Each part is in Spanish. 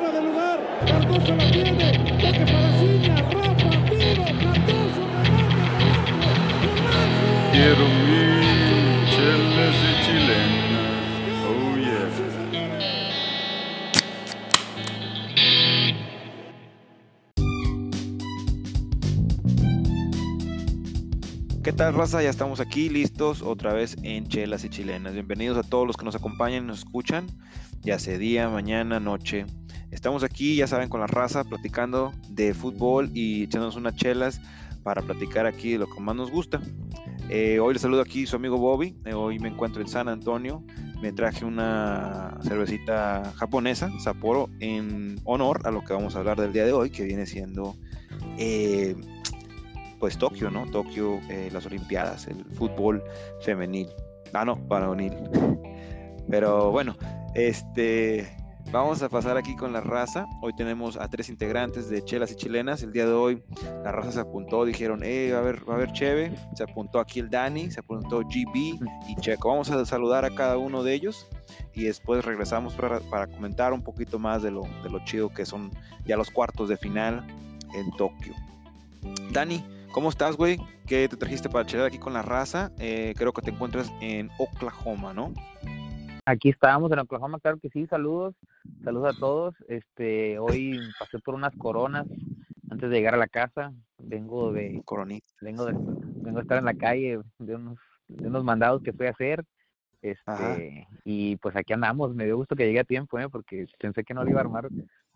fuera de lugar. Cardoso la tiene. Toque para Ciña. Rafa, tiro. Cardoso, remate. Quiero mi chelas y chilenas. Oh yeah. ¿Qué tal, raza? Ya estamos aquí listos otra vez en Chelas y Chilenas. Bienvenidos a todos los que nos acompañan y nos escuchan, ya sea día, mañana, noche. Estamos aquí, ya saben, con la raza, platicando de fútbol y echándonos unas chelas para platicar aquí de lo que más nos gusta. Eh, hoy les saludo aquí su amigo Bobby. Eh, hoy me encuentro en San Antonio. Me traje una cervecita japonesa, Sapporo, en honor a lo que vamos a hablar del día de hoy, que viene siendo eh, pues Tokio, ¿no? Tokio, las Olimpiadas, el fútbol femenil. Ah, no, varonil. Pero bueno, este, vamos a pasar aquí con la raza. Hoy tenemos a tres integrantes de Chelas y Chilenas. El día de hoy la raza se apuntó, dijeron, eh, va a haber, va a haber Cheve. Se apuntó aquí el Dani, se apuntó GB y Checo. Vamos a saludar a cada uno de ellos y después regresamos para, comentar un poquito más de lo, de lo chido que son ya los cuartos de final en Tokio. Dani, ¿Cómo estás, güey? ¿Qué te trajiste para chelar aquí con la raza? Eh, creo que te encuentras en Oklahoma, ¿no? Aquí estábamos en Oklahoma, claro que sí, saludos, saludos a todos. Este, hoy pasé por unas coronas antes de llegar a la casa. Vengo de Coronita. vengo de vengo a estar en la calle de unos de unos mandados que fui a hacer. Ajá. Este, y pues aquí andamos, me dio gusto que llegué a tiempo, ¿eh? porque pensé que no lo iba a armar,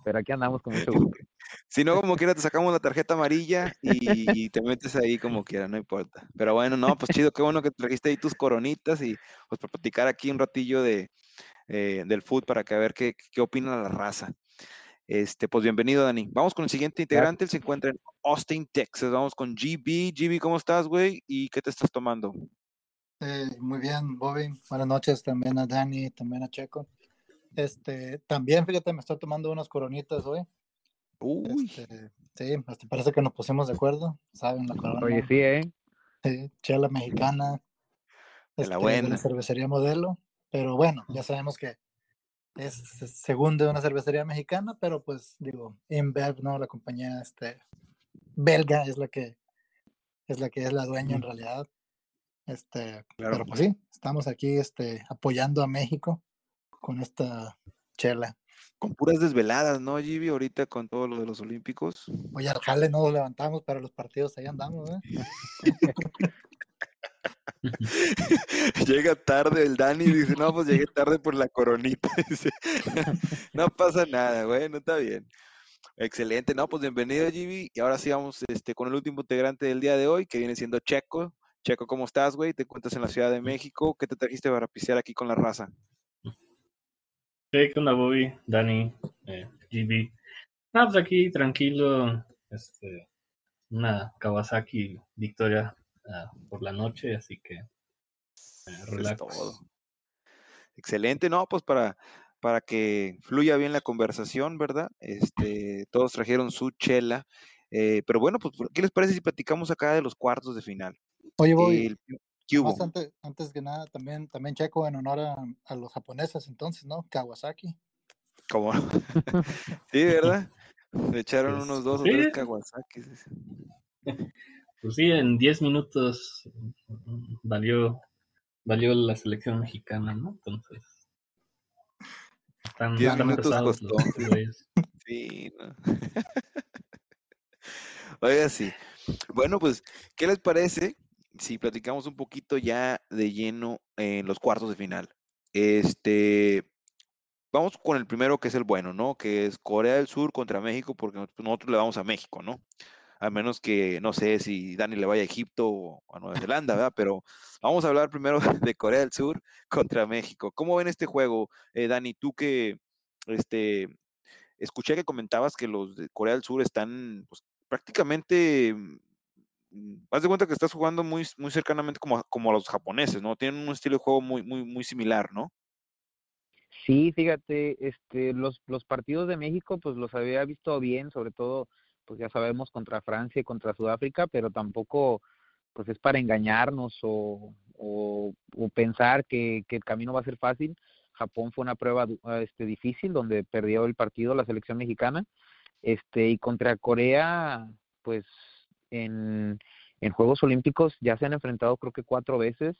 pero aquí andamos con mucho gusto. Si no, como quiera, te sacamos la tarjeta amarilla y, y te metes ahí como quiera, no importa. Pero bueno, no, pues chido, qué bueno que trajiste ahí tus coronitas y pues para platicar aquí un ratillo de, eh, del food para que a ver qué, qué opina la raza. Este, pues bienvenido, Dani. Vamos con el siguiente integrante, él se encuentra en Austin, Texas. Vamos con GB. GB, ¿cómo estás, güey? ¿Y qué te estás tomando? Eh, muy bien, Bobby. Buenas noches también a Dani, también a Checo. Este, también, fíjate, me estoy tomando unas coronitas hoy. Uy, Este, sí, hasta parece que nos pusimos de acuerdo, ¿saben? La corona, Oye, sí, ¿eh? sí, chela mexicana, De la este, buena. la cervecería modelo, pero bueno, ya sabemos que es segundo de una cervecería mexicana, pero pues digo, InBev, ¿no? La compañía este, belga es la que es la que es la dueña en realidad. Este, Claro. pero pues sí, estamos aquí este, apoyando a México con esta chela. con puras desveladas, ¿no, GB? Ahorita con todo lo de los Olímpicos. Oye, al jale no nos levantamos para los partidos, ahí andamos, ¿eh? Llega tarde el Dani y dice, no, pues llegué tarde por la coronita. Dice, no pasa nada, bueno, está bien. Excelente, no, pues bienvenido, GB. Y ahora sí vamos este, con el último integrante del día de hoy, que viene siendo Checo. Checo, ¿cómo estás, güey? Te encuentras en la Ciudad de México. ¿Qué te trajiste para pisear aquí con la raza? Sí, ¿qué onda, Bobby? Dani, eh, GB. Ah, pues aquí tranquilo, este, una Kawasaki victoria ah, por la noche, así que eh, Es todo. Excelente, no, pues para, para que fluya bien la conversación, ¿verdad? Este, todos trajeron su chela. eh, pero bueno, pues, ¿qué les parece si platicamos acá de los cuartos de final? Oye, voy, El, ¿qué hubo? Más antes, antes que nada, también, también Checo en honor a, a los japoneses entonces, ¿no? Kawasaki. ¿Cómo? Sí, ¿verdad? Le echaron Pues, unos dos o sí. tres Kawasakis. Pues sí, en 10 minutos valió, valió la selección mexicana, ¿no? Entonces, están, 10 están minutos costó. Sí, no. Oiga, sí. Bueno, pues, ¿qué les parece si platicamos un poquito ya de lleno en los cuartos de final? Este, vamos con el primero que es el bueno, ¿no? Que es Corea del Sur contra México, porque nos- nosotros le vamos a México, ¿no? A menos que, no sé si Dani le vaya a Egipto o a Nueva Zelanda, ¿verdad? Pero vamos a hablar primero de Corea del Sur contra México. ¿Cómo ven este juego, eh, Dani? Tú que, este, escuché que comentabas que los de Corea del Sur están pues, prácticamente, mm, haz de cuenta que estás jugando muy, muy cercanamente como, como a los japoneses, ¿no? Tienen un estilo de juego muy, muy, muy similar, ¿no? Sí, fíjate, este, los, los partidos de México, pues los había visto bien, sobre todo, pues ya sabemos, contra Francia y contra Sudáfrica, pero tampoco, pues es para engañarnos o, o, o pensar que, que el camino va a ser fácil, Japón fue una prueba este, difícil donde perdió el partido la selección mexicana. Este, y contra Corea, pues en, en Juegos Olímpicos ya se han enfrentado creo que cuatro veces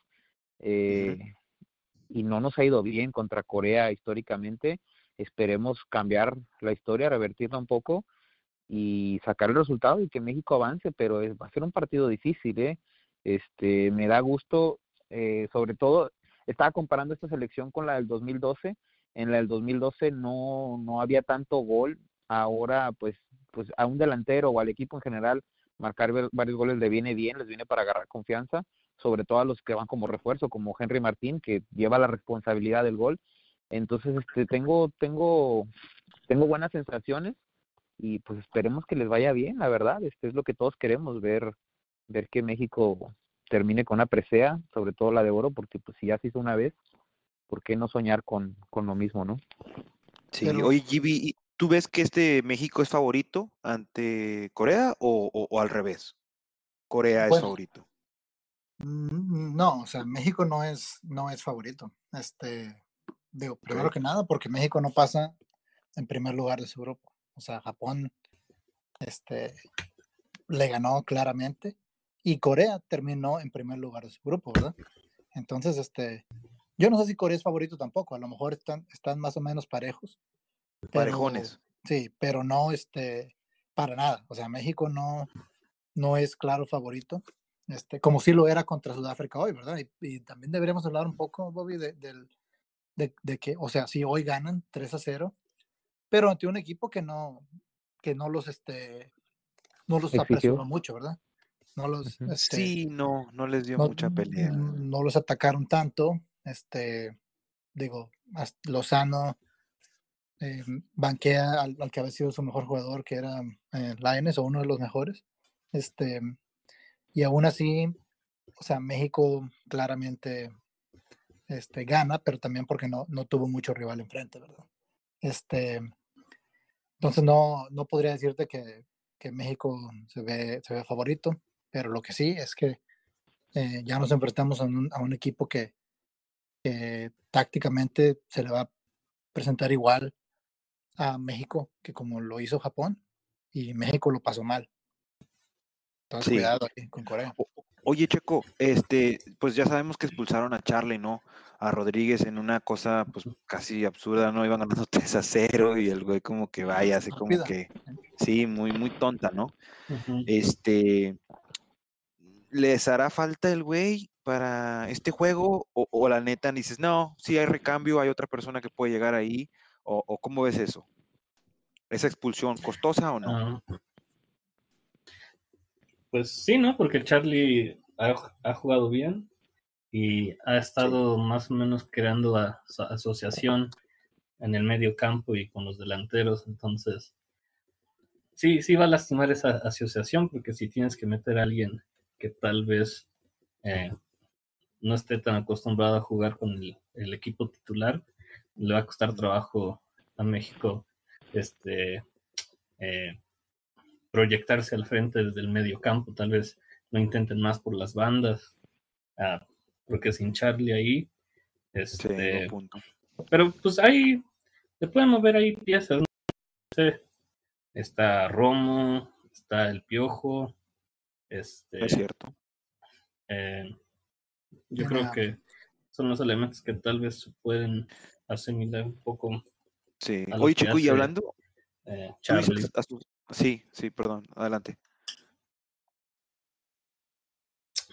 eh, y no nos ha ido bien contra Corea históricamente. Esperemos cambiar la historia, revertirla un poco y sacar el resultado y que México avance, pero es, va a ser un partido difícil, ¿eh? Este, me da gusto, eh, sobre todo, estaba comparando esta selección con la del 2012, en la del 2012 no, no había tanto gol, ahora pues, pues a un delantero o al equipo en general marcar varios goles le viene bien, les viene para agarrar confianza, sobre todo a los que van como refuerzo, como Henry Martín, que lleva la responsabilidad del gol. Entonces, este, tengo, tengo, tengo buenas sensaciones y pues esperemos que les vaya bien, la verdad, este es lo que todos queremos, ver, ver que México termine con una presea, sobre todo la de oro, porque pues si ya se hizo una vez, ¿por qué no soñar con, con lo mismo, no? Sí, oye, Gibi, ¿tú ves que este México es favorito ante Corea o, o, al revés? Corea es favorito. Mm, no, o sea, México no es, no es favorito. Este, digo, primero que nada, porque México no pasa en primer lugar de su grupo. O sea, Japón este, le ganó claramente y Corea terminó en primer lugar de su grupo, ¿verdad? Entonces, este, yo no sé si Corea es favorito tampoco, a lo mejor están, están más o menos parejos. Parejones. Sí, pero no, este, para nada. O sea, México no, no es claro favorito, este, como si lo era contra Sudáfrica hoy, ¿verdad? Y, también deberíamos hablar un poco, Bobby, de, de, de, que, o sea, si hoy ganan 3 a 0, pero ante un equipo que no, que no los, este, no los apresuró mucho, ¿verdad? No los, este, sí, no, no les dio mucha pelea. No los atacaron tanto, este, digo, Lozano eh, banquea al, que había sido su mejor jugador, que era eh, o uno de los mejores, este, y aún así, o sea, México claramente este, gana, pero también porque no, no tuvo mucho rival enfrente, ¿verdad? Este, entonces no, no podría decirte que, que México se ve, se ve favorito, pero lo que sí es que eh, ya nos enfrentamos a un, a un equipo que, que, tácticamente se le va a presentar igual a México que como lo hizo Japón y México lo pasó mal. Entonces cuidado ahí con Corea. Oye, Checo, este, pues ya sabemos que expulsaron a Charlie, ¿no? A Rodríguez en una cosa pues casi absurda, ¿no? Iban ganando 3 a 0 y el güey como que vaya, así como que, sí, muy, muy tonta, ¿no? Este, ¿les hará falta el güey para este juego? O, la neta dices, no, si hay recambio, hay otra persona que puede llegar ahí, o, cómo ves eso? ¿Esa expulsión costosa o no? Ah. Pues sí, ¿no? Porque Charlie ha, jugado bien y ha estado más o menos creando la asociación en el medio campo y con los delanteros. Entonces, sí, sí va a lastimar esa asociación porque si tienes que meter a alguien que tal vez eh, no esté tan acostumbrado a jugar con el, equipo titular, le va a costar trabajo a México este eh, proyectarse al frente desde el medio campo, tal vez no intenten más por las bandas, ah, porque sin Charlie ahí, este, pero pues ahí se pueden mover ahí piezas, está Romo, está el Piojo, este, es cierto. Eh, yo creo que son los elementos que tal vez se pueden asimilar un poco. Sí. Oye, Chico, y hablando, eh, Charlie. Sí, sí, perdón, adelante.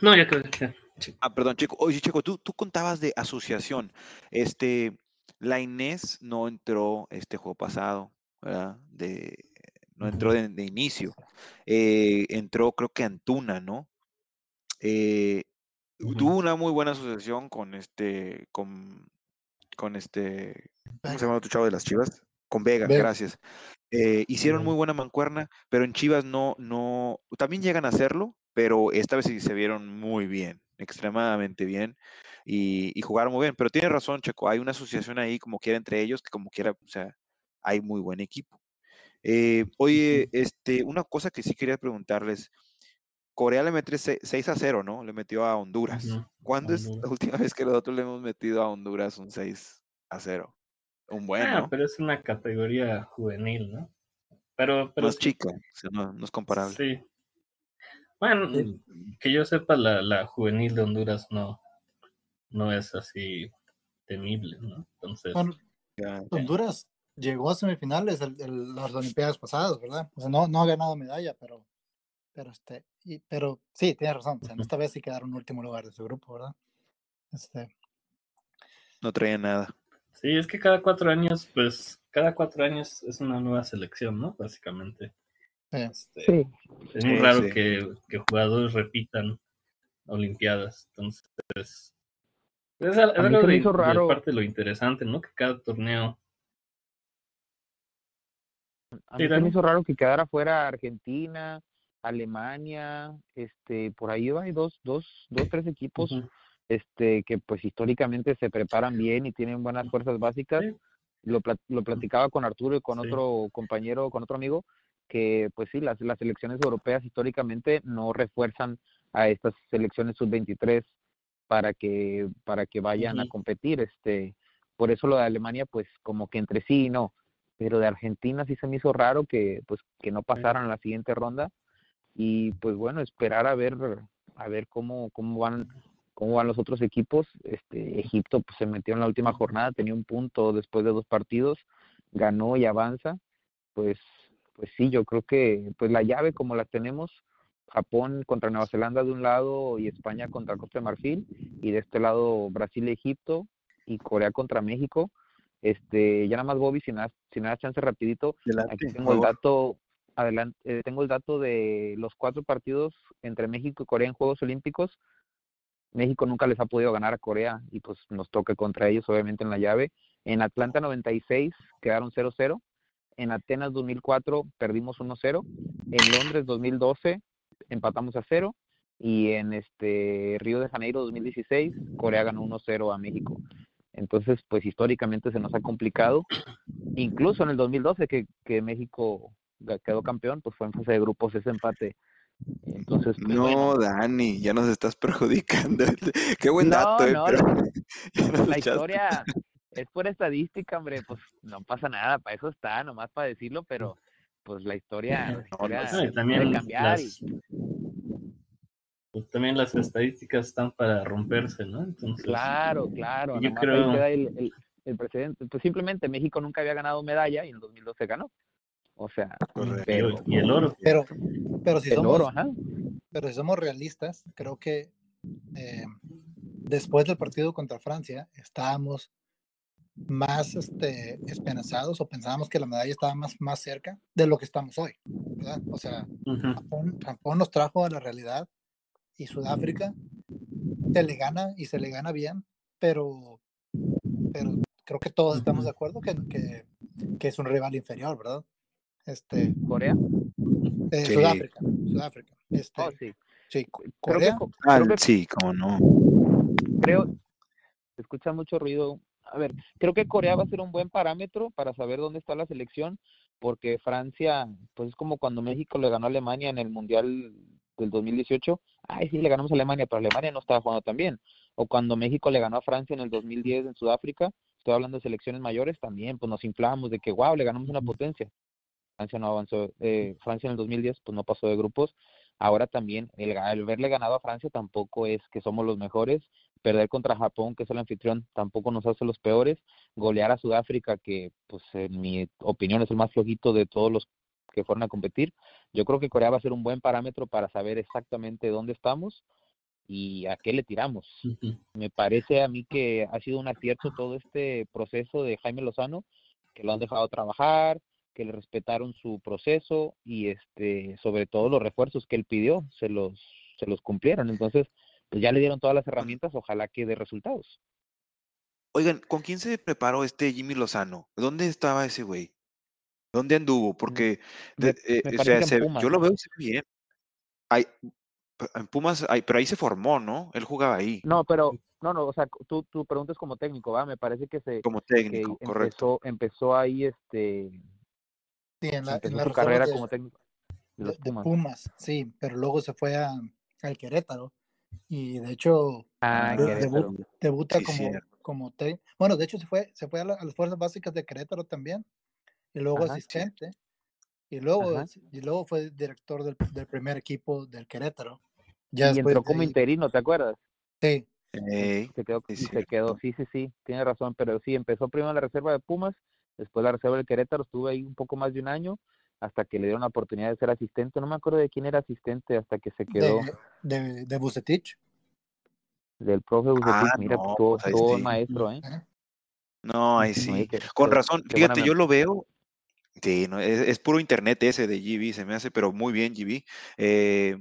No, ya creo Ah, perdón, Chico. Oye, Chico, tú, tú contabas de asociación. Este, la Inés no entró este juego pasado, ¿verdad? De, no entró de, inicio. Eh, entró, creo que Antuna, ¿no? Eh, tuvo una muy buena asociación con este, con, con este, ¿cómo se llama tu chavo de las Chivas? Con Vega, gracias. Eh, hicieron muy buena mancuerna, pero en Chivas no, no, también llegan a hacerlo, pero esta vez sí se vieron muy bien, extremadamente bien y, jugaron muy bien. Pero tiene razón, Checo, hay una asociación ahí como quiera entre ellos, que como quiera, o sea, hay muy buen equipo. Eh, oye, este, una cosa que sí quería preguntarles. Corea le metió 6 a 0, ¿no? Le metió a Honduras. ¿Cuándo es la última vez que nosotros le hemos metido a Honduras un 6 a cero. Un buen, Ah, ¿no? pero es una categoría juvenil, ¿no? Pero, pero es sí, chica, o sea, no, no es comparable. Sí. Bueno, Sí. que yo sepa, la, la juvenil de Honduras no, no es así temible, ¿no? Entonces, Bueno, Honduras llegó a semifinales en en las Olimpiadas pasadas, ¿verdad? O sea, no, no ha ganado medalla, pero, pero este, y, pero sí, tienes razón. O sea, en esta vez sí quedaron en último lugar de su grupo, ¿verdad? Este, no traía nada. sí, es que cada cuatro años, pues, cada cuatro años es una nueva selección, ¿no? Básicamente. Este, Sí, Es muy Sí, raro sí. que, que jugadores repitan Olimpiadas. Entonces, es, A algo me de, hizo de raro. parte de lo interesante, ¿no? Que cada torneo. A Sí, mí se me hizo raro que quedara fuera Argentina, Alemania, este, por ahí va, hay dos, dos, dos, tres equipos, este, que pues históricamente se preparan bien y tienen buenas fuerzas básicas. Sí. Lo, plat- lo platicaba con Arturo y con Sí. otro compañero, con otro amigo, que pues sí, las, las selecciones europeas históricamente no refuerzan a estas selecciones sub-23 para que, para que vayan a competir, este, por eso lo de Alemania, pues como que entre sí, no, pero de Argentina sí se me hizo raro que pues que no pasaran a la siguiente ronda y pues bueno esperar a ver a ver cómo cómo van cómo van los otros equipos este Egipto pues se metió en la última jornada tenía un punto después de dos partidos ganó y avanza pues pues sí yo creo que pues la llave como la tenemos Japón contra Nueva Zelanda de un lado y España contra Costa de Marfil y de este lado Brasil y Egipto y Corea contra México este ya nada más Bobby si nada si nada chance rapidito Aquí tengo el dato, adelante, eh, tengo el dato de los cuatro partidos entre México y Corea en Juegos Olímpicos. México nunca les ha podido ganar a Corea y pues nos toca contra ellos obviamente en la llave. En Atlanta 96 quedaron 0-0. En Atenas 2004 perdimos 1-0. En Londres 2012 empatamos a 0 y en este Río de Janeiro 2016 Corea ganó 1-0 a México. Entonces, pues históricamente se nos ha complicado. Incluso en el 2012 que, que México quedó campeón, pues fue en fase de grupos ese empate. Entonces, pues, No, bueno, Dani, ya nos estás perjudicando. Qué buen No, dato, eh, pero la- historia es por estadística, hombre, pues no pasa nada, para eso está, nomás para decirlo, pero pues la historia, la historia no, No, y puede también cambiar y- pues, también las estadísticas están para romperse, ¿no? Entonces, Claro, claro. Yo creo- ahí queda el, el, el precedente. Pues simplemente México nunca había ganado medalla y en el 2012 ganó. O sea, pero y el oro. pero, pero si el somos, oro, ajá. pero si somos realistas, creo que eh, después del partido contra Francia estábamos más este, esperanzados o pensábamos que la medalla estaba más, más cerca de lo que estamos hoy, ¿verdad? O sea. Japón, Japón nos trajo a la realidad y Sudáfrica se le gana y se le gana bien, pero, pero creo que todos estamos de acuerdo que, que, que es un rival inferior, ¿verdad? Este, Corea. eh, Sí. Sudáfrica, Sudáfrica. Este, Oh, sí. sí, Co- Creo que, Corea, co- Ah, sí, cómo no. creo, se escucha mucho ruido. A ver, creo que Corea va a ser un buen parámetro para saber dónde está la selección, porque Francia, pues es como cuando México le ganó a Alemania en el Mundial del 2018. Ay, sí, le ganamos a Alemania, pero Alemania no estaba jugando tan bien. O cuando México le ganó a Francia en el 2010 en Sudáfrica, estoy hablando de selecciones mayores también, pues nos inflamos de que, wow, le ganamos una potencia. Francia no avanzó, eh, Francia en el 2010 pues no pasó de grupos. Ahora también, el, el haberle ganado a Francia tampoco es que somos los mejores. Perder contra Japón, que es el anfitrión, tampoco nos hace los peores. Golear a Sudáfrica, que pues en mi opinión es el más flojito de todos los que fueron a competir. Yo creo que Corea va a ser un buen parámetro para saber exactamente dónde estamos y a qué le tiramos. Me parece a mí que ha sido un acierto todo este proceso de Jaime Lozano, que lo han dejado trabajar, que le respetaron su proceso y este sobre todo los refuerzos que él pidió se los se los cumplieron. Entonces, pues ya le dieron todas las herramientas, ojalá que dé resultados. Oigan, ¿con quién se preparó este Jimmy Lozano? ¿Dónde estaba ese güey? ¿Dónde anduvo? Porque, Me, de- eh, me o sea, se- Pumas. yo lo veo bien. Ay, p- en Pumas, ay, pero ahí se formó, ¿no? Él jugaba ahí No, pero no, no, o sea, tú tú preguntas como técnico, va, me parece que se como que técnico, correcto. empezó empezó ahí este sí, en, la, en su carrera de, como técnico de de- los de Pumas. Pumas, sí, pero luego se fue a, al Querétaro y de hecho Ah, de- Querétaro. debu- debuta Sí, como, cierto. como te, bueno, de hecho se fue, se fue a, la- a las fuerzas básicas de Querétaro también, y luego Ajá, sí. asistente, y luego, Ajá. y luego fue director del, del primer equipo del Querétaro. Ya y después entró como interino, ¿te acuerdas? sí, Ey, Se quedó, sí, se quedó, sí, sí, sí, tiene razón, pero sí, empezó primero en la reserva de Pumas, después la reserva del Querétaro, estuve ahí un poco más de un año, hasta que le dieron la oportunidad de ser asistente, no me acuerdo de quién era asistente, hasta que se quedó de, de, de Bucetich. del profe Bucetich, Ah, mira, no, todo, pues ahí todo sí. maestro, ¿eh? ¿eh? No, ahí sí. qué- Con razón, fíjate, yo lo veo. Sí, no, es, es puro internet ese de GB, se me hace, pero muy bien, GB. Eh,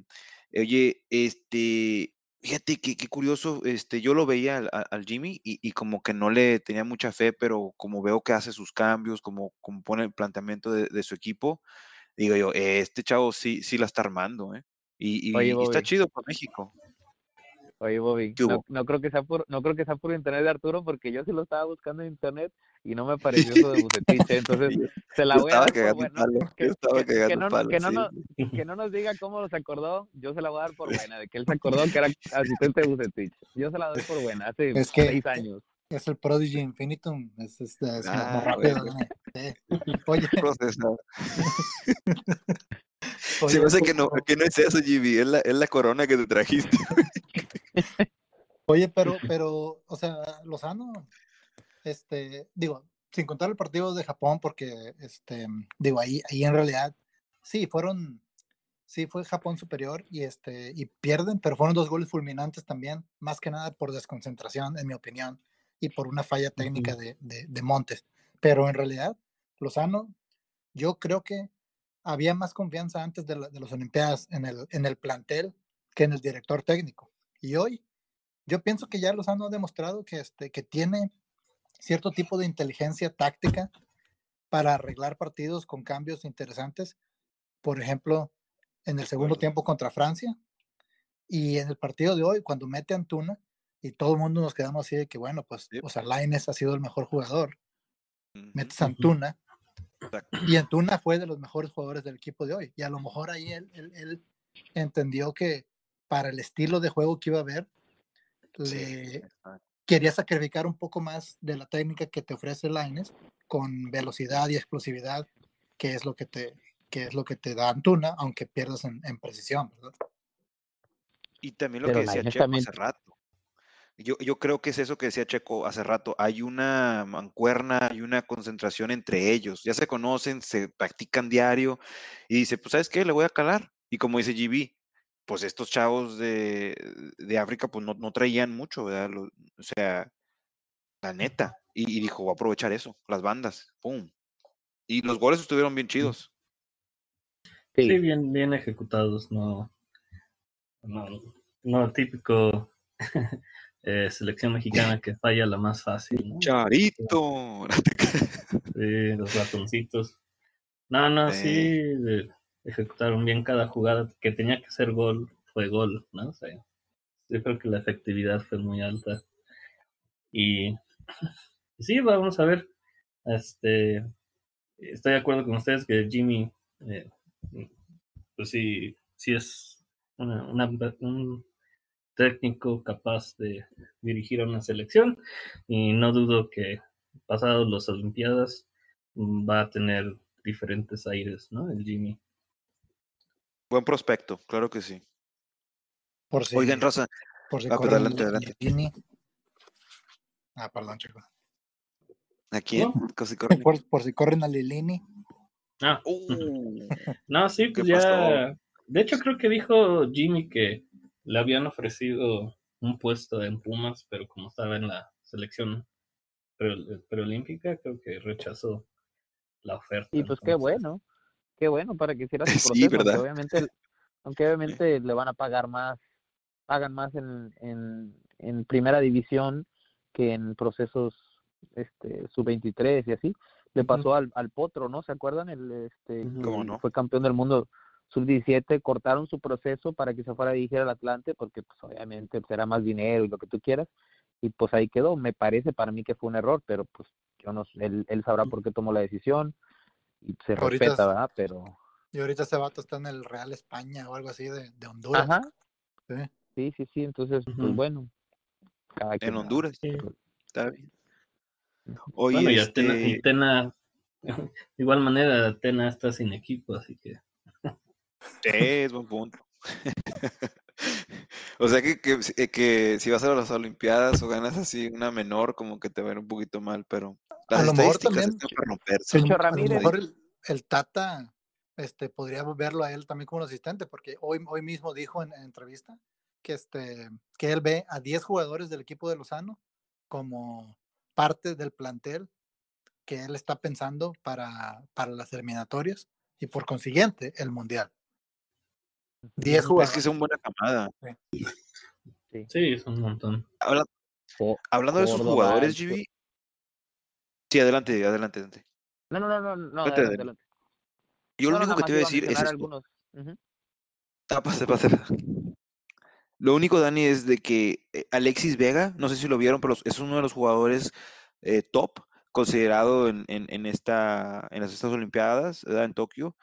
oye, este, fíjate que qué curioso, este, yo lo veía al, al Jimmy y, y como que no le tenía mucha fe, pero como veo que hace sus cambios, como, como pone el planteamiento de, de su equipo, digo yo, "Eh, este chavo sí, sí la está armando, ¿eh? Y, y- Oye, y está chido por México. Oye, Bobby, ¿Qué no, no creo que sea por, no creo que sea por internet de Arturo, porque yo sí lo estaba buscando en internet y no me apareció eso de Bucetich, ¿eh? entonces se la voy a dar por buena. palo, Que, no, palo, que, no, sí. nos- que no nos diga cómo se acordó, yo se la voy a dar por buena, de que él se acordó que era asistente de Bucetich. Yo se la doy por buena, hace Es que- seis años. Es el Prodigy Infinitum, es, es, es más- Ah, más rápido. Sí. Oye, Se me hace que no, que no es eso, GB, es la, es la corona que te trajiste. Oye, pero, pero, o sea, Lozano, este, digo, sin contar el partido de Japón, porque, este, digo, ahí, ahí en realidad, sí, fueron, sí fue Japón superior y este, y pierden, pero fueron dos goles fulminantes también, más que nada por desconcentración, en mi opinión, y por una falla técnica de, de, de Montes. Pero en realidad, Lozano, yo creo que había más confianza antes de, la- de las Olimpiadas en el, en el plantel que en el director técnico. Y hoy, yo pienso que ya Lozano ha demostrado que, este, que tiene cierto tipo de inteligencia táctica para arreglar partidos con cambios interesantes. Por ejemplo, en el segundo tiempo contra Francia y en el partido de hoy, cuando mete a Antuna y todo el mundo nos quedamos así de que, bueno, pues, Sí. o sea, Lainez ha sido el mejor jugador. Ujú, Metes a. Antuna y Antuna fue de los mejores jugadores del equipo de hoy. Y a lo mejor ahí él, él- él entendió que para el estilo de juego que iba a haber, Sí, le exacto. quería sacrificar un poco más de la técnica que te ofrece Lines con velocidad y explosividad, que es lo que te, que es lo que te da Antuna, aunque pierdas en, en precisión, ¿verdad? Y también lo Pero que decía Checo también- hace rato. Yo, yo creo que es eso que decía Checo hace rato. Hay una mancuerna, hay una concentración entre ellos. Ya se conocen, se practican diario. Y dice, pues, ¿sabes qué? Le voy a calar. Y como dice GB, pues estos chavos de, de África, pues no, no traían mucho, ¿verdad? Lo- o sea, la neta. Y, y dijo, voy a aprovechar eso, las bandas. ¡Pum! Y los goles estuvieron bien chidos. Sí, Sí, bien, bien ejecutados, no, no, no típico eh, selección mexicana que falla la más fácil, ¿no? ¡Charito! Sí, los ratoncitos. No, no, Sí. sí, de- ejecutaron bien cada jugada que tenía que ser gol, fue gol, ¿no? O yo creo que la efectividad fue muy alta. Y sí, vamos a ver. Este, estoy de acuerdo con ustedes que Jimmy, eh, pues sí, sí es una- una- un técnico capaz de dirigir a una selección y no dudo que pasados las Olimpiadas va a tener diferentes aires, ¿no? El Jimmy. Buen prospecto, claro que sí. Por si, Oigan, Raza, por si ah, corren adelante, adelante. Ah, perdón, chico. ¿a quién? ¿No? Casi corre. Por, por si corren a Lilini. Ah, Uh, no, sí, ¿Qué pues ya. pasó? De hecho, creo que dijo Jimmy que le habían ofrecido un puesto en Pumas, pero como estaba en la selección pre- preolímpica, creo que rechazó la oferta. y pues qué bueno, qué bueno para que hiciera su Sí, proceso, aunque ¿verdad? obviamente, aunque obviamente le van a pagar más, pagan más en, en, en primera división que en procesos este sub-23 y así. Le pasó al, al Potro, ¿no? ¿Se acuerdan? El, este. ¿Cómo no? Fue campeón del mundo sub-17, cortaron su proceso para que se fuera a dirigir al Atlante, porque pues obviamente pues, era más dinero y lo que tú quieras, y pues ahí quedó. Me parece para mí que fue un error, pero pues yo no él, él sabrá por qué tomó la decisión y se Ahorita respeta, es- ¿verdad? Pero, Y ahorita ese vato está en el Real España o algo así de, de Honduras. ajá, Sí. sí, sí, sí, entonces, pues bueno, cada en. Honduras. Sí. Está bien. Oye, bueno, y este, Atena, y Tena- de igual manera, Tena está sin equipo, así que sí, es buen punto. O sea que, que, eh, que si vas a las Olimpiadas o ganas así una menor, como que te va a ir un poquito mal, pero las A lo mejor también- están para romperse. A lo- mejor el, el Tata este, podría verlo a él también como un asistente, porque hoy, hoy mismo dijo en, en entrevista que, este, que él ve a 10 jugadores del equipo de Lozano como parte del plantel que él está pensando para, para las eliminatorias y por consiguiente el Mundial. 10 Es jugadores. que son buena camada. sí, es un montón. Habla- hablando de esos jugadores, GB. Sí, adelante, adelante, adelante. No, no, no, no, no, adelante, adelante. Yo No, lo único que te voy a decir es mencionar esto. algunos. Ujú. Ah. Lo único, Dani, es de que eh, Alexis Vega, no sé si lo vieron, pero es uno de los jugadores eh, top considerado en, en, en esta, en las estas Olimpiadas, ¿verdad? En Tokio.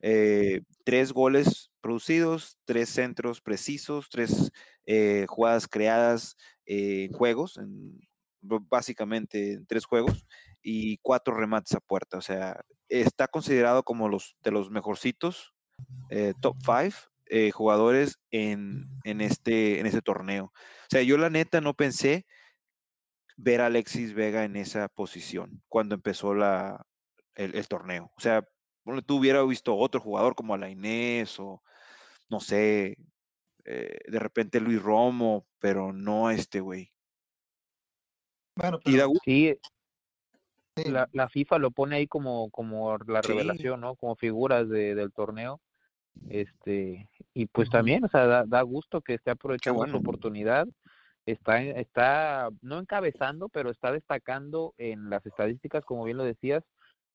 Eh, tres goles producidos, tres centros precisos, tres eh, jugadas creadas en juegos, básicamente en tres juegos, y cuatro remates a puerta. O sea, está considerado como los de los mejorcitos, eh, top five eh, jugadores en, en, este, en este torneo. O sea, yo la neta no pensé ver a Alexis Vega en esa posición cuando empezó la, el, el torneo. O sea, ponle tú hubiera visto otro jugador como Alainés o no sé, eh, de repente Luis Romo, pero no a este güey. Bueno, Y da pero gusto, Sí, sí, la, la FIFA lo pone ahí como, como la Sí. revelación, ¿no? Como figuras de, del torneo. Este, y pues también, o sea, da, da gusto que esté aprovechando bueno. su oportunidad. Está, está, no encabezando, pero está destacando en las estadísticas, como bien lo decías.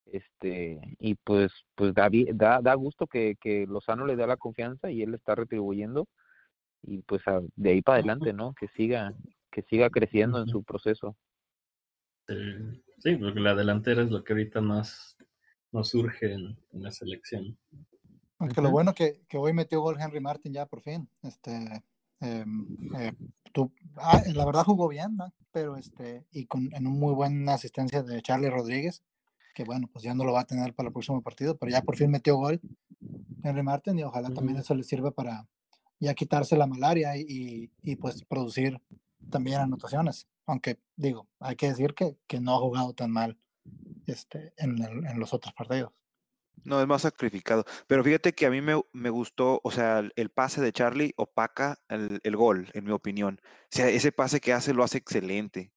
Este, y pues, pues da, da, da gusto que, que Lozano le da la confianza y él le está retribuyendo. Y pues a- de ahí para adelante, ¿no? Que siga, que siga creciendo en su proceso. Eh, sí, porque la delantera es lo que ahorita más nos surge en, en la selección. Aunque lo bueno que, que hoy metió gol Henry Martin ya por fin. Este, em, eh, tú- ah, la verdad jugó bien, ¿no? Pero este, y con en un muy buena asistencia de Charlie Rodríguez, que bueno, pues ya no lo va a tener para el próximo partido, pero ya por fin metió gol Henry Martin y ojalá también eso le sirva para ya quitarse la malaria y, y, y, pues producir también anotaciones. Aunque digo, hay que decir que, que no ha jugado tan mal este, en, el- en los otros partidos. no es más sacrificado. Pero fíjate que a mí me, me gustó, o sea, el, el pase de Charlie opaca el, el gol, en mi opinión. O sea, ese pase que hace lo hace excelente.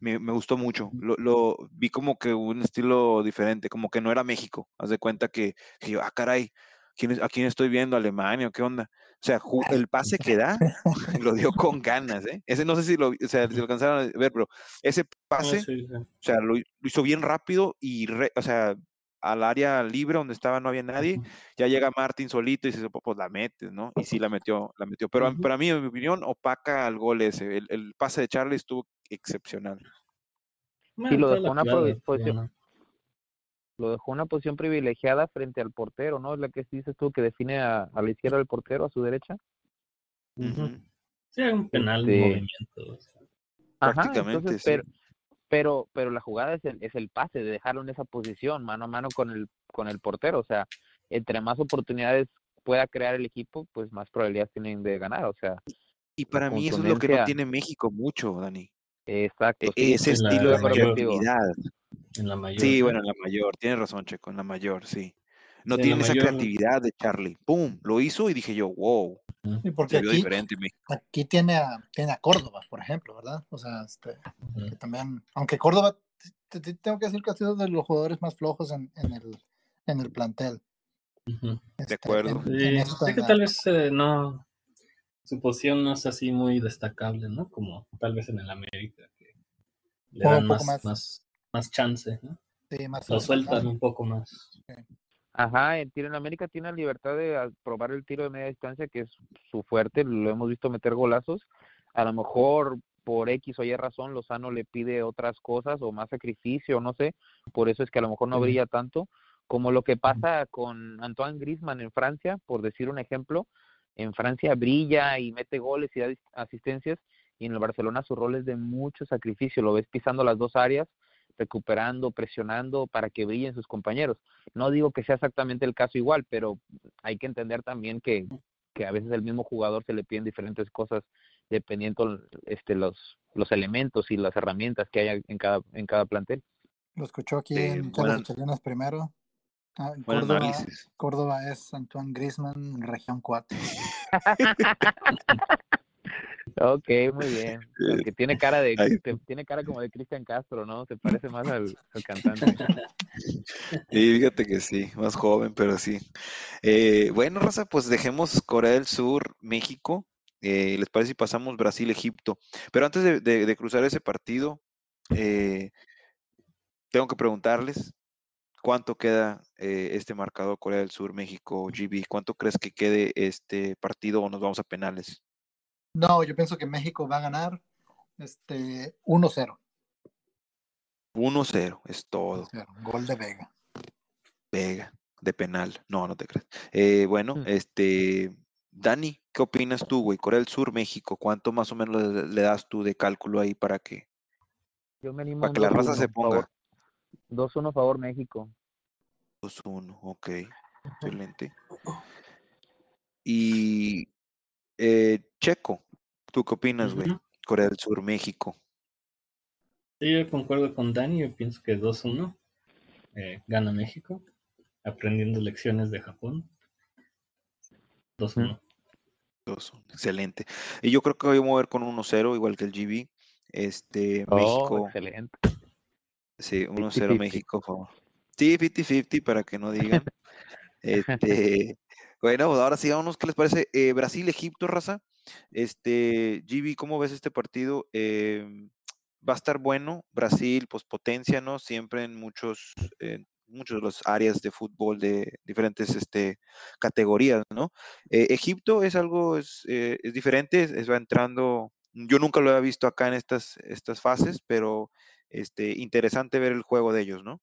Me, me gustó mucho. Lo, lo vi como que un estilo diferente, como que no era México. Haz de cuenta que, que yo, ah, caray, ¿quién ¿a quién estoy viendo? ¿Alemania o qué onda? O sea, el pase que da lo dio con ganas, ¿eh? Ese no sé si lo, o sea, si lo alcanzaron a ver, pero ese Ah, pase, sí, sí. o sea, lo, lo hizo bien rápido y, re- o sea, al área libre donde estaba no había nadie, ya llega Martín solito y dice, "Pues, pues la metes, ¿no? Y sí la metió, la metió. Pero a- Ujú. para mí, en mi opinión, opaca al gol ese. El, el pase de Charlie estuvo excepcional. Bueno, lo dejó una jugada pro- estuvo posición- buena. Lo dejó en una posición privilegiada frente al portero, ¿no? Es la que dices tú que define a, a la izquierda del portero, a su derecha. Ujú. Ujú. Sí, un penal, un Este, movimiento. o sea. Ajá, Prácticamente, entonces, sí. pero, pero, pero la jugada es el, es el pase, de dejarlo en esa posición, mano a mano con el, con el portero. O sea, entre más oportunidades pueda crear el equipo, pues más probabilidades tienen de ganar. O sea, Y para mí eso es lo que no tiene México mucho, Dani. exacto, E- sí, ese estilo la de de creatividad. En la mayor. Sí, ¿no? bueno, en la mayor, tienes razón, Checo, en la mayor, sí. No Sí, tiene esa mayor. creatividad de Charlie. ¡Pum! Lo hizo y dije yo, wow. Y porque aquí, diferente aquí tiene a, tiene a Córdoba, por ejemplo, ¿verdad? O sea, este, que también, aunque Córdoba, te- te- tengo que decir que ha sido de los jugadores más flojos en, en el, en el plantel. Ujú. este, acuerdo. en- Sí, esta- sí que tal vez eh, no. Su posición no es así muy destacable, ¿no? Como tal vez en el América, que le dan un poco más, más. más, más chance, ¿no? sí, más Lo sueltan un poco más. Ajá, el tiro en América tiene la libertad de a- probar el tiro de media distancia, que es su fuerte, lo hemos visto meter golazos. A lo mejor por X o Y razón Lozano le pide otras cosas o más sacrificio, no sé, por eso es que a lo mejor no brilla tanto, como lo que pasa con Antoine Griezmann en Francia, por decir un ejemplo, en Francia brilla y mete goles y da asistencias, y en el Barcelona su rol es de mucho sacrificio, lo ves pisando las dos áreas, recuperando, presionando para que brillen sus compañeros. No digo que sea exactamente el caso igual, pero hay que entender también que, que a veces el mismo jugador se le piden diferentes cosas dependiendo este los los elementos y las herramientas que hay en cada en cada plantel. Lo escuchó aquí Sí, en primero. Ah, en Córdoba, análisis. Córdoba es Antoine Griezmann, región 4. Ok, muy bien. Aunque tiene cara de te- tiene cara como de Cristian Castro, ¿no? Se parece más al, al cantante. Y fíjate que sí, más joven, pero sí. Eh, bueno, Raza, pues dejemos Corea del Sur, México. Eh, ¿les parece si pasamos Brasil, Egipto? Pero antes de, de- de cruzar ese partido, eh, tengo que preguntarles cuánto queda eh, este marcador Corea del Sur, México, GB. ¿Cuánto crees que quede este partido o nos vamos a penales? No, yo pienso que México va a ganar este 1-0. 1-0, es todo. 1-0, Gol de Vega. Vega, de penal. No, no te creas. Eh, bueno, Mm. este, Dani, ¿qué opinas tú, güey? Corea del Sur, México, ¿cuánto más o menos le, le das tú de cálculo ahí para que, Yo me animo para que la raza se 2-1, ponga? favor. 2-1 favor México. 2-1, ok, excelente. Y eh, Checo, ¿tú qué opinas, güey? Ujú. Corea del Sur, México. Sí, yo concuerdo con Dani, yo pienso que 2-1 eh, gana México, aprendiendo lecciones de Japón. 2-1. 2-1, excelente. Y yo creo que voy a mover con 1-0, igual que el GB. Este, Oh, México, excelente. sí, 1-0 50-50. México, por favor. Sí, 50-50 para que no digan. Este, bueno, ahora sí, vámonos, ¿qué les parece? Eh, Brasil, Egipto, raza. Este, GB, ¿cómo ves este partido? Em, va a estar bueno. Brasil, pues potencia, ¿no? Siempre en muchos, muchos de los áreas de fútbol de diferentes este, categorías, ¿no? Eh, Egipto es algo, es, eh, es diferente, es va entrando. Yo nunca lo había visto acá en estas, estas fases, pero este, interesante ver el juego de ellos, ¿no?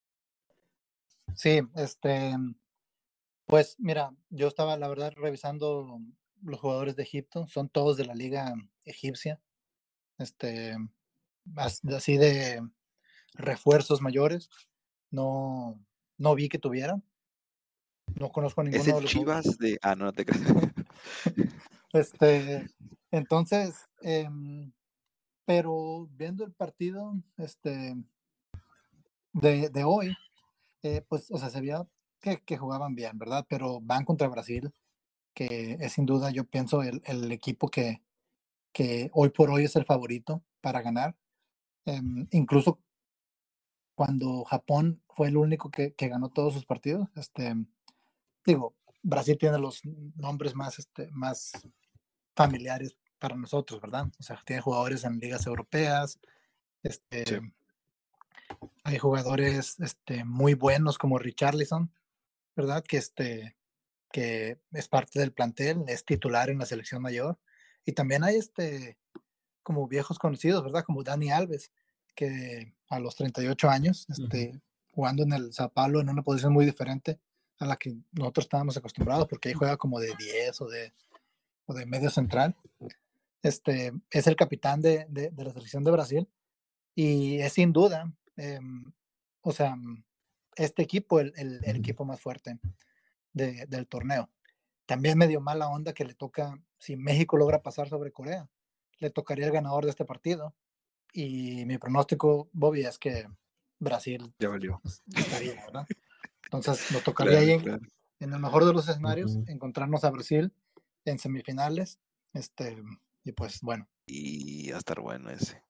Sí, este, pues mira, yo estaba la verdad revisando los jugadores de Egipto, son todos de la liga egipcia, este, as- así de refuerzos mayores, no, no vi que tuvieran, no conozco a ninguno Es de el los Chivas de. Ah, no, no te creas. Este, entonces, em, pero viendo el partido, este, de, de hoy, eh, pues, o sea, se veía que, que jugaban bien, ¿verdad? Pero van contra Brasil, que es sin duda, yo pienso, el, el equipo que, que hoy por hoy es el favorito para ganar. Em, incluso cuando Japón fue el único que, que ganó todos sus partidos, este, digo, Brasil tiene los nombres más, este, más familiares para nosotros, ¿verdad? O sea, tiene jugadores en ligas europeas, este, hay jugadores este, muy buenos como Richarlison, ¿verdad? Que, este, que es parte del plantel, es titular en la selección mayor. Y también hay este, como viejos conocidos, ¿verdad? Como Dani Alves, que a los 38 años, este, jugando en el Sao Paulo en una posición muy diferente a la que nosotros estábamos acostumbrados, porque ahí juega como de 10 o de, o de medio central. Este, es el capitán de, de, de la selección de Brasil y es sin duda, eh, o sea, este equipo, el, el, el equipo más fuerte de, del torneo. También me dio mala onda que le toca, si México logra pasar sobre Corea, le tocaría el ganador de este partido. Y mi pronóstico, Bobby, es que Brasil Ya valió. estaría, ¿verdad? Entonces nos tocaría Claro, ahí, claro. en el mejor de los escenarios, encontrarnos a Brasil en semifinales. Este, y pues bueno, Y va a estar bueno ese.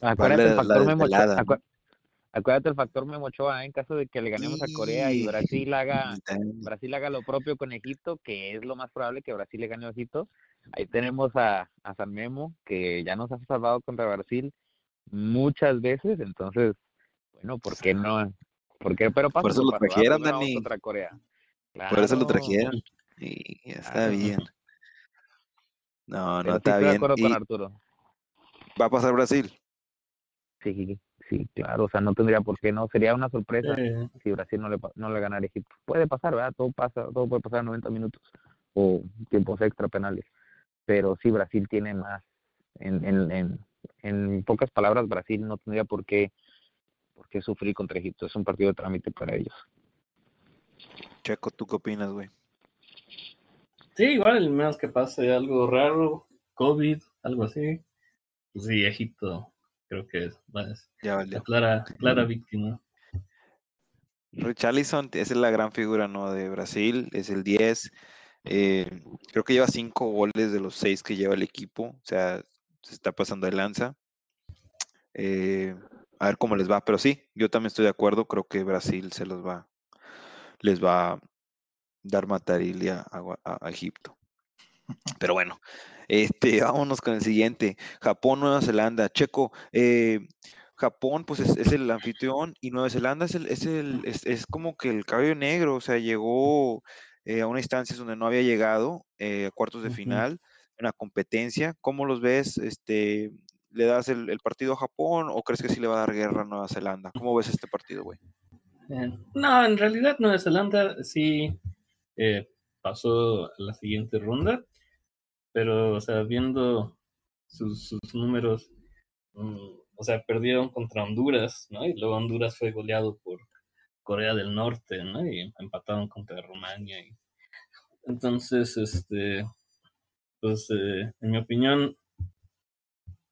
Acuérdate el la factor Memo acu- acuérdate el factor Memo Ochoa, ¿eh? en caso de que le ganemos a Corea y Brasil haga. Brasil haga lo propio con Egipto, que es lo más probable que Brasil le gane a Egipto. Ahí tenemos a, a San Memo, que ya nos ha salvado contra Brasil muchas veces, entonces, bueno, ¿por qué no? ¿Por qué? Pero pasa Por eso lo trajeron, Dani. contra Corea. Por eso lo trajeron. Y ya está bien. No, no pero sí está estoy de acuerdo Y con Arturo. va a pasar Brasil. Sí, sí, claro, o sea, no tendría por qué no, sería una sorpresa Eh, si Brasil no le, pa- no le ganara a Egipto. Puede pasar, ¿verdad? Todo pasa, todo puede pasar en 90 minutos o tiempos extra penales. Pero sí, Brasil tiene más, en, en, en, en pocas palabras, Brasil no tendría por qué, por qué sufrir contra Egipto. Es un partido de trámite para ellos. Checo, ¿tú qué opinas, güey? Sí, igual, el menos que pase algo raro, COVID, algo así. Pues sí, Egipto, creo que es, Ya la clara, clara víctima. Richarlison es la gran figura, ¿no? De Brasil, es el 10. eh, creo que lleva 5 goles de los 6 que lleva el equipo. O sea, se está pasando de lanza. Eh, a ver cómo les va. Pero sí, yo también estoy de acuerdo. Creo que Brasil se los va, les va a dar matarile a, a- a Egipto. Pero bueno, este, vámonos con el siguiente. Japón, Nueva Zelanda. Checo, eh, Japón, pues es, es el anfitrión y Nueva Zelanda es, el, es, el, es, es como que el cabello negro, o sea, llegó eh, a una instancia donde no había llegado, eh, a cuartos de Ujú. final, una competencia. ¿Cómo los ves? Este, ¿Le das el, el partido a Japón o crees que sí le va a dar guerra a Nueva Zelanda? ¿Cómo ves este partido, güey? Eh, no, en realidad Nueva Zelanda sí eh, pasó a la siguiente ronda, pero, o sea, viendo sus, sus números, mm, o sea, perdieron contra Honduras, ¿no? Y luego Honduras fue goleado por Corea del Norte, ¿no? Y empataron contra Rumania. Y... Entonces, este, pues, eh, en mi opinión,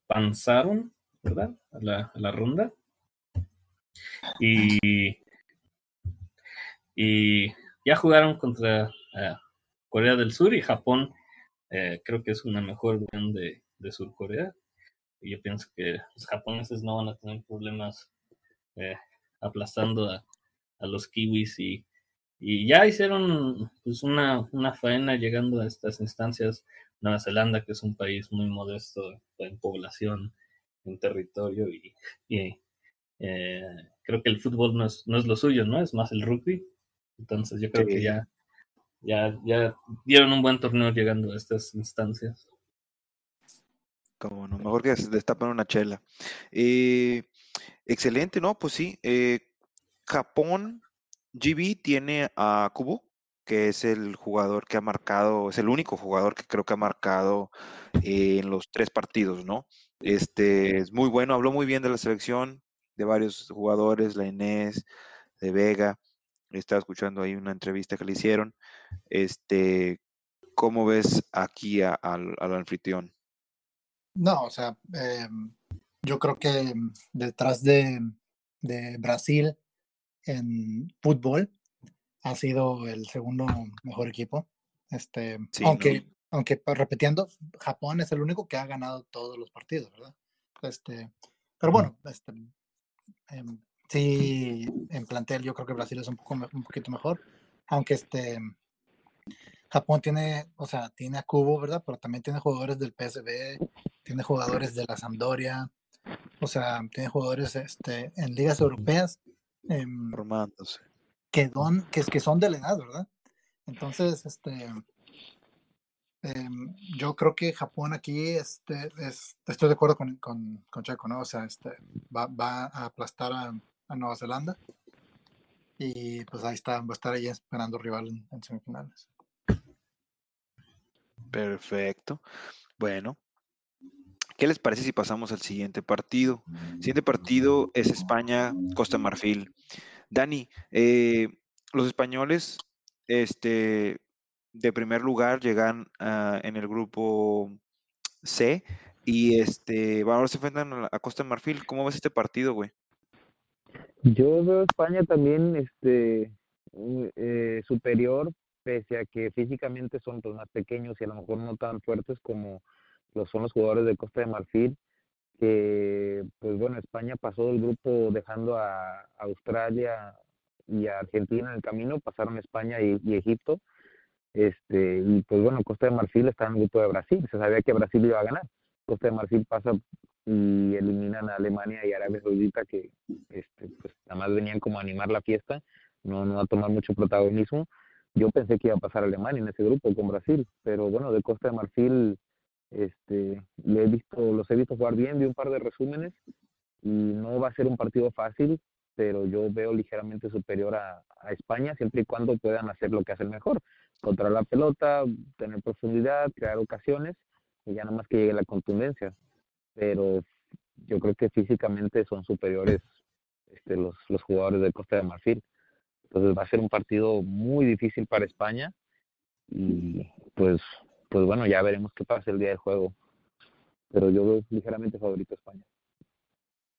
panzaron, ¿verdad? A la, la ronda. Y, y ya jugaron contra eh, Corea del Sur y Japón. Eh, creo que es una mejor versión de, de Sur Corea. Y yo pienso que los japoneses no van a tener problemas eh, aplastando a, a los kiwis y, y ya hicieron pues una, una faena llegando a estas instancias. Nueva Zelanda, que es un país muy modesto en población, en territorio y, y eh, creo que el fútbol no es, no es lo suyo, ¿no? Es más el rugby. Entonces yo creo que ya, ya, ya dieron un buen torneo llegando a estas instancias. Como no, mejor que se destapen una chela. Eh, excelente, ¿no? Pues sí. eh, Japón, GB tiene a Kubo, que es el jugador que ha marcado, es el único jugador que creo que ha marcado eh, en los tres partidos, ¿no? Este es muy bueno, habló muy bien de la selección, de varios jugadores, la Inés, de Vega. Estaba escuchando ahí una entrevista que le hicieron. Este, ¿cómo ves aquí a- al, al anfitrión? No, o sea, eh, yo creo que detrás de, de Brasil en fútbol ha sido el segundo mejor equipo. Este, Sí, aunque, ¿no? aunque pues, repitiendo, Japón es el único que ha ganado todos los partidos, ¿verdad? Este, pero bueno, este, em, sí, en plantel yo creo que Brasil es un poco un poquito mejor, aunque este Japón tiene, o sea, tiene a Kubo, ¿verdad? Pero también tiene jugadores del PSV, tiene jugadores de la Sampdoria, o sea, tiene jugadores este, en ligas europeas em, Formándose. que, don, que, que son de la edad, ¿verdad? Entonces, este, em, yo creo que Japón aquí, este, es, estoy de acuerdo con, con, con Chaco, ¿no? O sea, este, va, va a aplastar a, a Nueva Zelanda y pues ahí está, va a estar ahí esperando rival en, semifinales. Perfecto. Bueno, ¿qué les parece si pasamos al siguiente partido? Siguiente partido es España-Costa Marfil. Dani, eh, los españoles este, de primer lugar llegan ah, en el grupo C y este, ahora se enfrentan a, Costa Marfil. ¿Cómo ves este partido, güey? Yo veo a España también este eh, superior, pese a que físicamente son pues, más pequeños y a lo mejor no tan fuertes como son los jugadores de Costa de Marfil, que pues bueno, España pasó del grupo dejando a Australia y a Argentina en el camino, pasaron España y, y Egipto, este, y pues bueno, Costa de Marfil está en el grupo de Brasil, se sabía que Brasil iba a ganar. Costa de Marfil pasa y eliminan a Alemania y Arabia Saudita que este, pues nada más venían como a animar la fiesta, no, no a tomar mucho protagonismo. Yo pensé que iba a pasar Alemania en ese grupo con Brasil, pero bueno, de Costa de Marfil este, le he visto, los he visto jugar bien, vi un par de resúmenes y no va a ser un partido fácil, pero yo veo ligeramente superior a, a España siempre y cuando puedan hacer lo que hacen mejor, controlar la pelota, tener profundidad, crear ocasiones y ya nada más que llegue la contundencia. Pero yo creo que físicamente son superiores este, los, los jugadores de Costa de Marfil. Entonces va a ser un partido muy difícil para España y pues, pues bueno, ya veremos qué pasa el día del juego. Pero yo veo ligeramente favorito a España.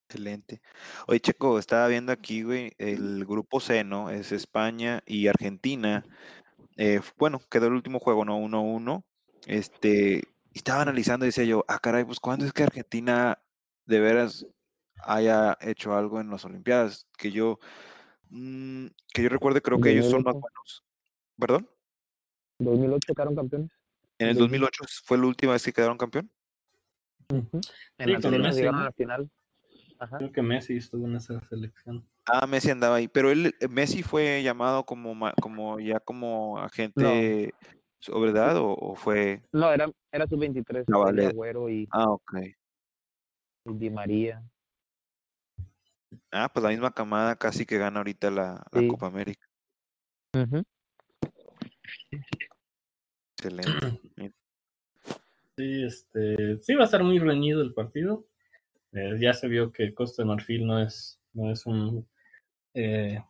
Excelente. Oye, Checo, estaba viendo aquí, güey, el grupo C, ¿no? Es España y Argentina. Eh, bueno, quedó el último juego, ¿no? 1-1. Este, y estaba analizando y decía yo, ah, caray, pues ¿cuándo es que Argentina de veras haya hecho algo en las Olimpiadas? Que yo, mm, que yo recuerde, creo que ellos son más 2008. buenos. ¿Perdón? 2008 quedaron campeones. En el 2008 fue la última vez que quedaron campeón. En Sí, la con anterior Messi, llegaron ¿no? a la final. Ajá. Creo que Messi estuvo en esa selección. Ah, Messi andaba ahí, pero él, Messi fue llamado como, como ya como agente edad o, o fue. No, era, era sub-23. No, vale. Agüero y, Ah, ok. y Di María. Ah, pues la misma camada casi que gana ahorita la, la Sí. Copa América. Excelente. Sí, este, sí va a estar muy reñido el partido. Eh, ya se vio que Costa de Marfil no es, no es un, eh,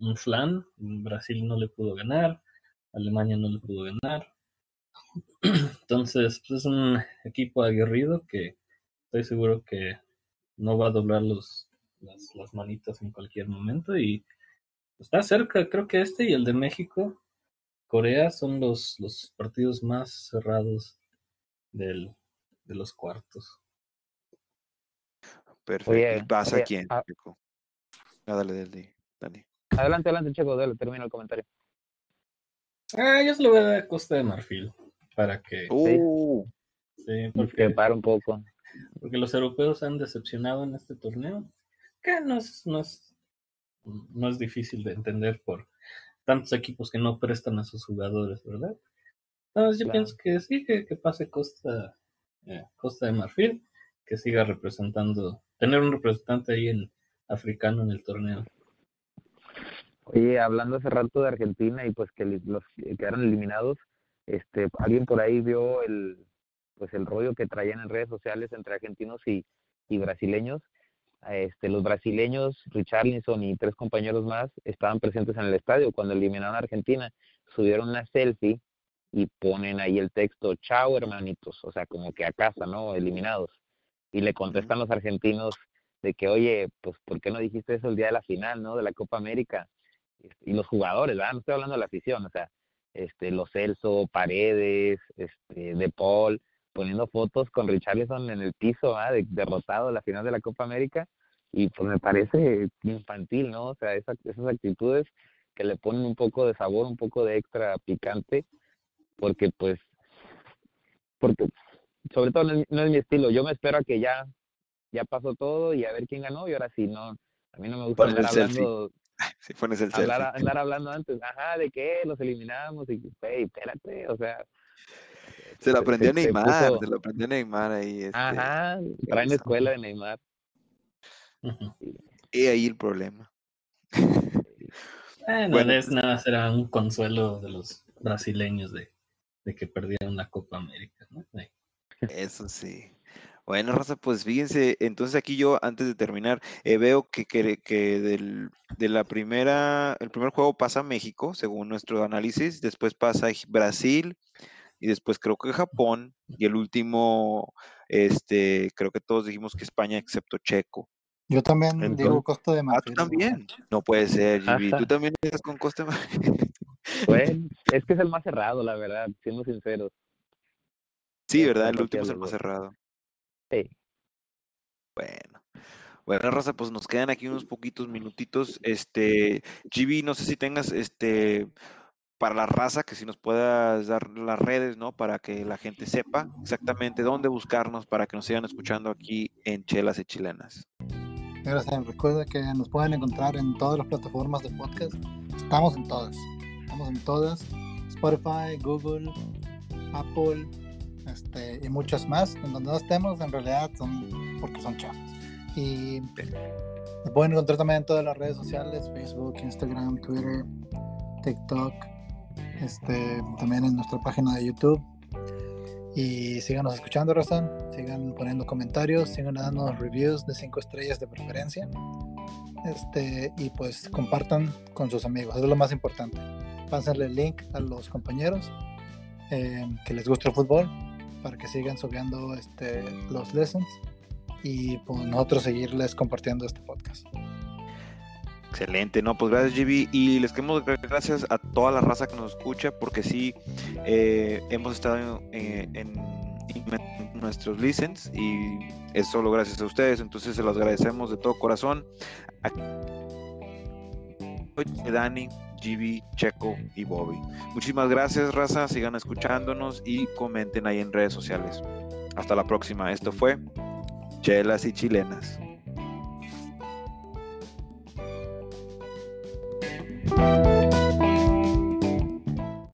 un flan. Brasil no le pudo ganar, Alemania no le pudo ganar. Entonces, pues es un equipo aguerrido que estoy seguro que no va a doblar los, las, las manitas en cualquier momento y está cerca, creo que este y el de México, Corea son los, los partidos más cerrados del, de los cuartos. Perfecto. Oye, ¿Y pasa oye, quién? ah. Checo? Ah, dale, dale, dale. Adelante, adelante, Checo, dale, termina el comentario. Ah, yo se lo voy a dar a Costa de Marfil para que Uh, sí, porque, Discrepar un poco. porque los europeos han decepcionado en este torneo, que no es, no es, no es difícil de entender por tantos equipos que no prestan a sus jugadores, ¿verdad? Entonces yo Claro. pienso que sí, que, que pase Costa, eh, Costa de Marfil, que siga representando, tener un representante ahí en africano en el torneo. Oye, hablando hace rato de Argentina y pues que los que quedaron eliminados, este, alguien por ahí vio el, pues el rollo que traían en redes sociales entre argentinos y, y brasileños. Este, los brasileños, Richarlison y tres compañeros más estaban presentes en el estadio cuando eliminaron a Argentina. Subieron una selfie y ponen ahí el texto, chao hermanitos, o sea, como que a casa, ¿no? Eliminados. Y le contestan los argentinos de que, oye, pues, ¿por qué no dijiste eso el día de la final, ¿no? De la Copa América y los jugadores, ¿verdad? No estoy hablando de la afición, o sea, este, los Celso, Paredes, este, De Paul, poniendo fotos con Richarlison en el piso, ¿verdad? De- derrotado en la final de la Copa América, y pues me parece infantil, ¿no? O sea, esa- esas actitudes que le ponen un poco de sabor, un poco de extra picante, porque pues, porque sobre todo no es, no es mi estilo, yo me espero a que ya, ya pasó todo y a ver quién ganó, y ahora sí, no, a mí no me gusta selfie. hablando si pones el selfie. hablar, andar hablando antes, ajá, de que los eliminamos y, hey, espérate, o sea. Se lo aprendió se- se Neymar, puso- se lo aprendió Neymar ahí. Este, Ajá, traen escuela de Neymar. Ujú. Y ahí el problema. Bueno, Bueno, es nada, será un consuelo de los brasileños de, de que perdieron la Copa América, ¿no? Eso sí. Bueno, Rosa, pues fíjense, entonces aquí yo, antes de terminar, eh, veo que, que, que del, de la primera, el primer juego pasa México, según nuestro análisis, después pasa Brasil, y después creo que Japón, y el último, este, creo que todos dijimos que España, excepto Checo. Yo también Entonces- digo Costa de Ah, Marfil. tú también. No puede ser, Gibi. Tú también estás con Costa de Marfil. Bueno, es que es el más cerrado, la verdad, siendo sinceros. Sí, ¿verdad? El último es el más cerrado. Sí. Bueno. Bueno, Rosa, pues nos quedan aquí unos poquitos minutitos. Este, GB, no sé si tengas este para la raza, que si nos puedas dar las redes, ¿no? Para que la gente sepa exactamente dónde buscarnos para que nos sigan escuchando aquí en Chelas y Chilenas. Gracias. Recuerda que nos pueden encontrar en todas las plataformas de podcast. Estamos en todas. Estamos en todas. Spotify, Google, Apple, este, y muchas más. En donde no estemos, en realidad son porque son chavos. Y pueden encontrar también en todas las redes sociales, Facebook, Instagram, Twitter, TikTok, este, también en nuestra página de YouTube. Y síganos escuchando, Raza. Sigan poniendo comentarios, sigan dando reviews de 5 estrellas de preferencia. Este, y pues compartan con sus amigos, eso es lo más importante. Pásenle el link a los compañeros eh, que les gusta el fútbol para que sigan subiendo este, los lessons y pues nosotros seguirles compartiendo este podcast. Excelente, no, pues gracias GB y les queremos dar gracias a toda la raza que nos escucha porque sí eh, hemos estado en, en- en nuestros listens y es solo gracias a ustedes, entonces se los agradecemos de todo corazón. A Dani, GB, Checo y Bobby. Muchísimas gracias raza, sigan escuchándonos y comenten ahí en redes sociales. Hasta la próxima, esto fue Chelas y Chilenas.